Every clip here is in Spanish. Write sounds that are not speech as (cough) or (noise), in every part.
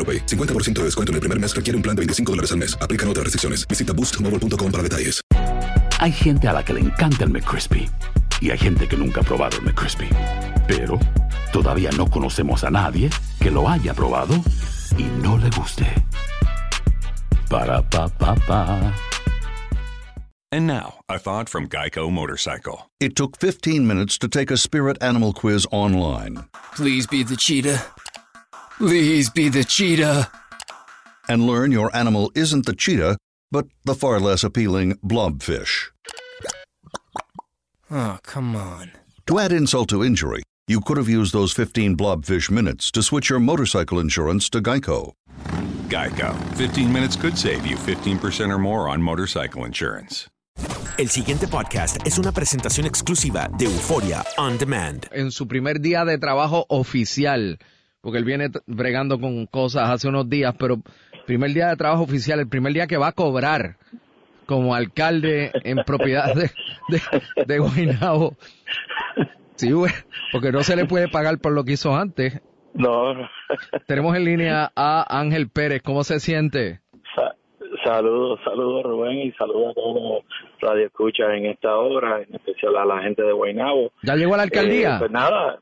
AroPay. 50% de descuento en el primer mes requiere un plan de 25 dólares al mes. Aplican otras restricciones. Visita boostmobile.com para detalles. Hay gente a la que le encanta el McCrispy y hay gente que nunca ha probado el McCrispy. Pero todavía no conocemos a nadie que lo haya probado y no le guste. Para pa pa pa. And now, a thought from Geico Motorcycle. It took 15 minutes to take a spirit animal quiz online Please be the cheetah. Please be the cheetah. and learn your animal isn't the cheetah, but the far less appealing blobfish. Oh, come on. To add insult to injury, you could have used those 15 blobfish minutes to switch your motorcycle insurance to Geico. Geico. 15 minutes could save you 15% or more on motorcycle insurance. El siguiente podcast es una presentación exclusiva de Euforia On Demand. en su primer día de trabajo oficial, porque él viene bregando con cosas hace unos días, pero primer día de trabajo oficial, el primer día que va a cobrar como alcalde en propiedad de, de, de Guaynabo. Sí, güey, porque no se le puede pagar por lo que hizo antes. No, Tenemos en línea a Ángel Pérez, ¿cómo se siente? sa- saludos, saludos Rubén y saludos a todos los radioescuchas en esta hora, en especial a la gente de Guaynabo. ¿Ya llegó a la alcaldía? Eh, pues nada,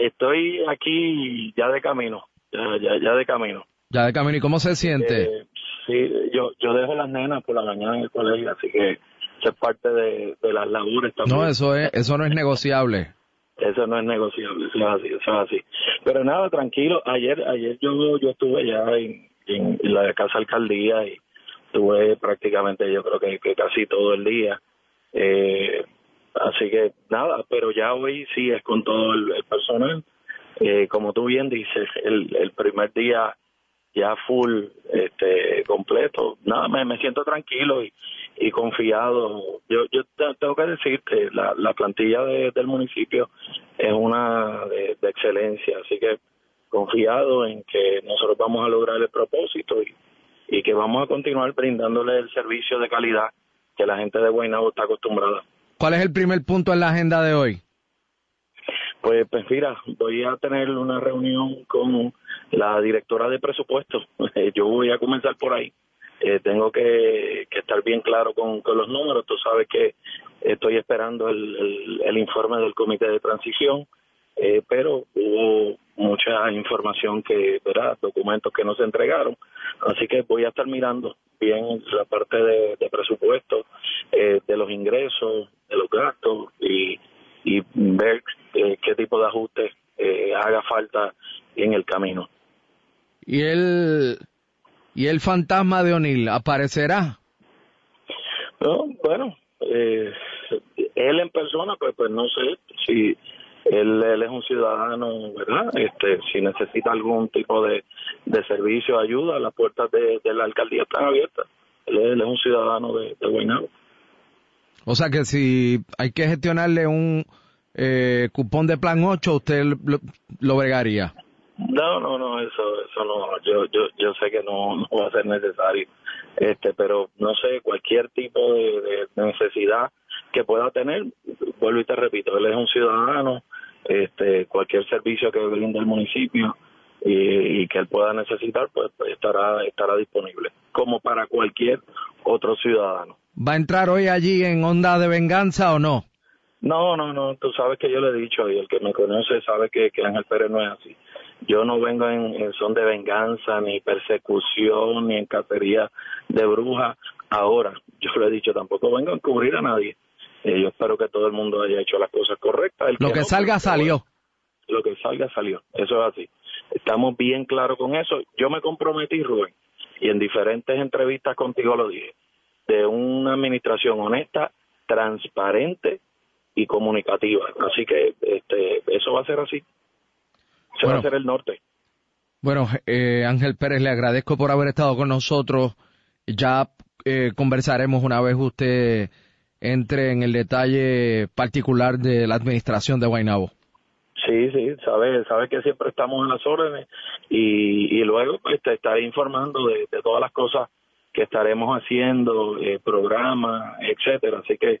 estoy aquí ya de camino, ya, ya, ya de camino. Ya de camino, ¿y cómo se siente? Eh, sí, yo, yo dejo las nenas por la mañana en el colegio, así que eso es parte de, de las labores también. no, eso es, eso no es negociable. Eso no es negociable, eso es así, eso es así. Pero nada, tranquilo. Ayer, ayer yo, yo estuve ya en, en la casa alcaldía y estuve prácticamente, yo creo que, que casi todo el día. Eh, así que nada, pero ya hoy sí es con todo el, personal. Eh, como tú bien dices, el, el primer día ya full, este, completo. Nada, me, siento tranquilo y, confiado. Yo, yo te- tengo que decirte, la, la plantilla de- del municipio es una de, excelencia, así que confiado en que nosotros vamos a lograr el propósito y, y que vamos a continuar brindándole el servicio de calidad que la gente de Guaynabo está acostumbrada. ¿Cuál es el primer punto en la agenda de hoy? Pues, pues mira, voy a tener una reunión con la directora de presupuesto. (laughs) Yo voy a comenzar por ahí. Eh, tengo que, estar bien claro con, con los números. Tú sabes que estoy esperando el, el, el informe del comité de transición, eh, pero hubo mucha información que, ¿verdad? Documentos que no se entregaron. Así que voy a estar mirando bien la parte de, de presupuesto, eh, de los ingresos, de los gastos y, y ver eh, qué tipo de ajustes eh, haga falta en el camino. ¿Y el, y el fantasma de O'Neill aparecerá? No, bueno, eh, él en persona, pues, pues no sé si él, él es un ciudadano, ¿verdad? Este, si necesita algún tipo de, de servicio, ayuda, las puertas de, de la alcaldía están abiertas. Él, es- él es un ciudadano de, de Guaynabo. O sea que si hay que gestionarle un eh, cupón de plan 8, usted lo, lo bregaría. No, no, no, eso, eso no, yo, yo, yo sé que no, no va a ser necesario, este, pero no sé, cualquier tipo de, de necesidad que pueda tener, vuelvo y te repito, él es un ciudadano, este, cualquier servicio que brinde el municipio, y, y que él pueda necesitar, pues, pues estará, estará disponible, como para cualquier otro ciudadano. ¿Va a entrar hoy allí en onda de venganza o no? No, no, no, tú sabes que yo le he dicho y el que me conoce sabe que, que Ángel Pérez no es así. Yo no vengo en, en son de venganza, ni persecución, ni en cacería de brujas. Ahora, yo le he dicho, tampoco vengo a encubrir a nadie. Eh, yo espero que todo el mundo haya hecho las cosas correctas. El Lo que no, salga pues, salió. Lo que salga salió. Eso es así. Estamos bien claros con eso. Yo me comprometí, Rubén, y en diferentes entrevistas contigo lo dije, de una administración honesta, transparente y comunicativa. Así que este, eso va a ser así. Se va Bueno. a hacer el norte. Bueno, eh, Ángel Pérez, le agradezco por haber estado con nosotros. Ya eh, conversaremos una vez usted entre en el detalle particular de la administración de Guaynabo. Sí, sí, sabe, sabe que siempre estamos en las órdenes y, y luego pues, te estaré informando de, de todas las cosas que estaremos haciendo, eh, programas, etcétera. Así que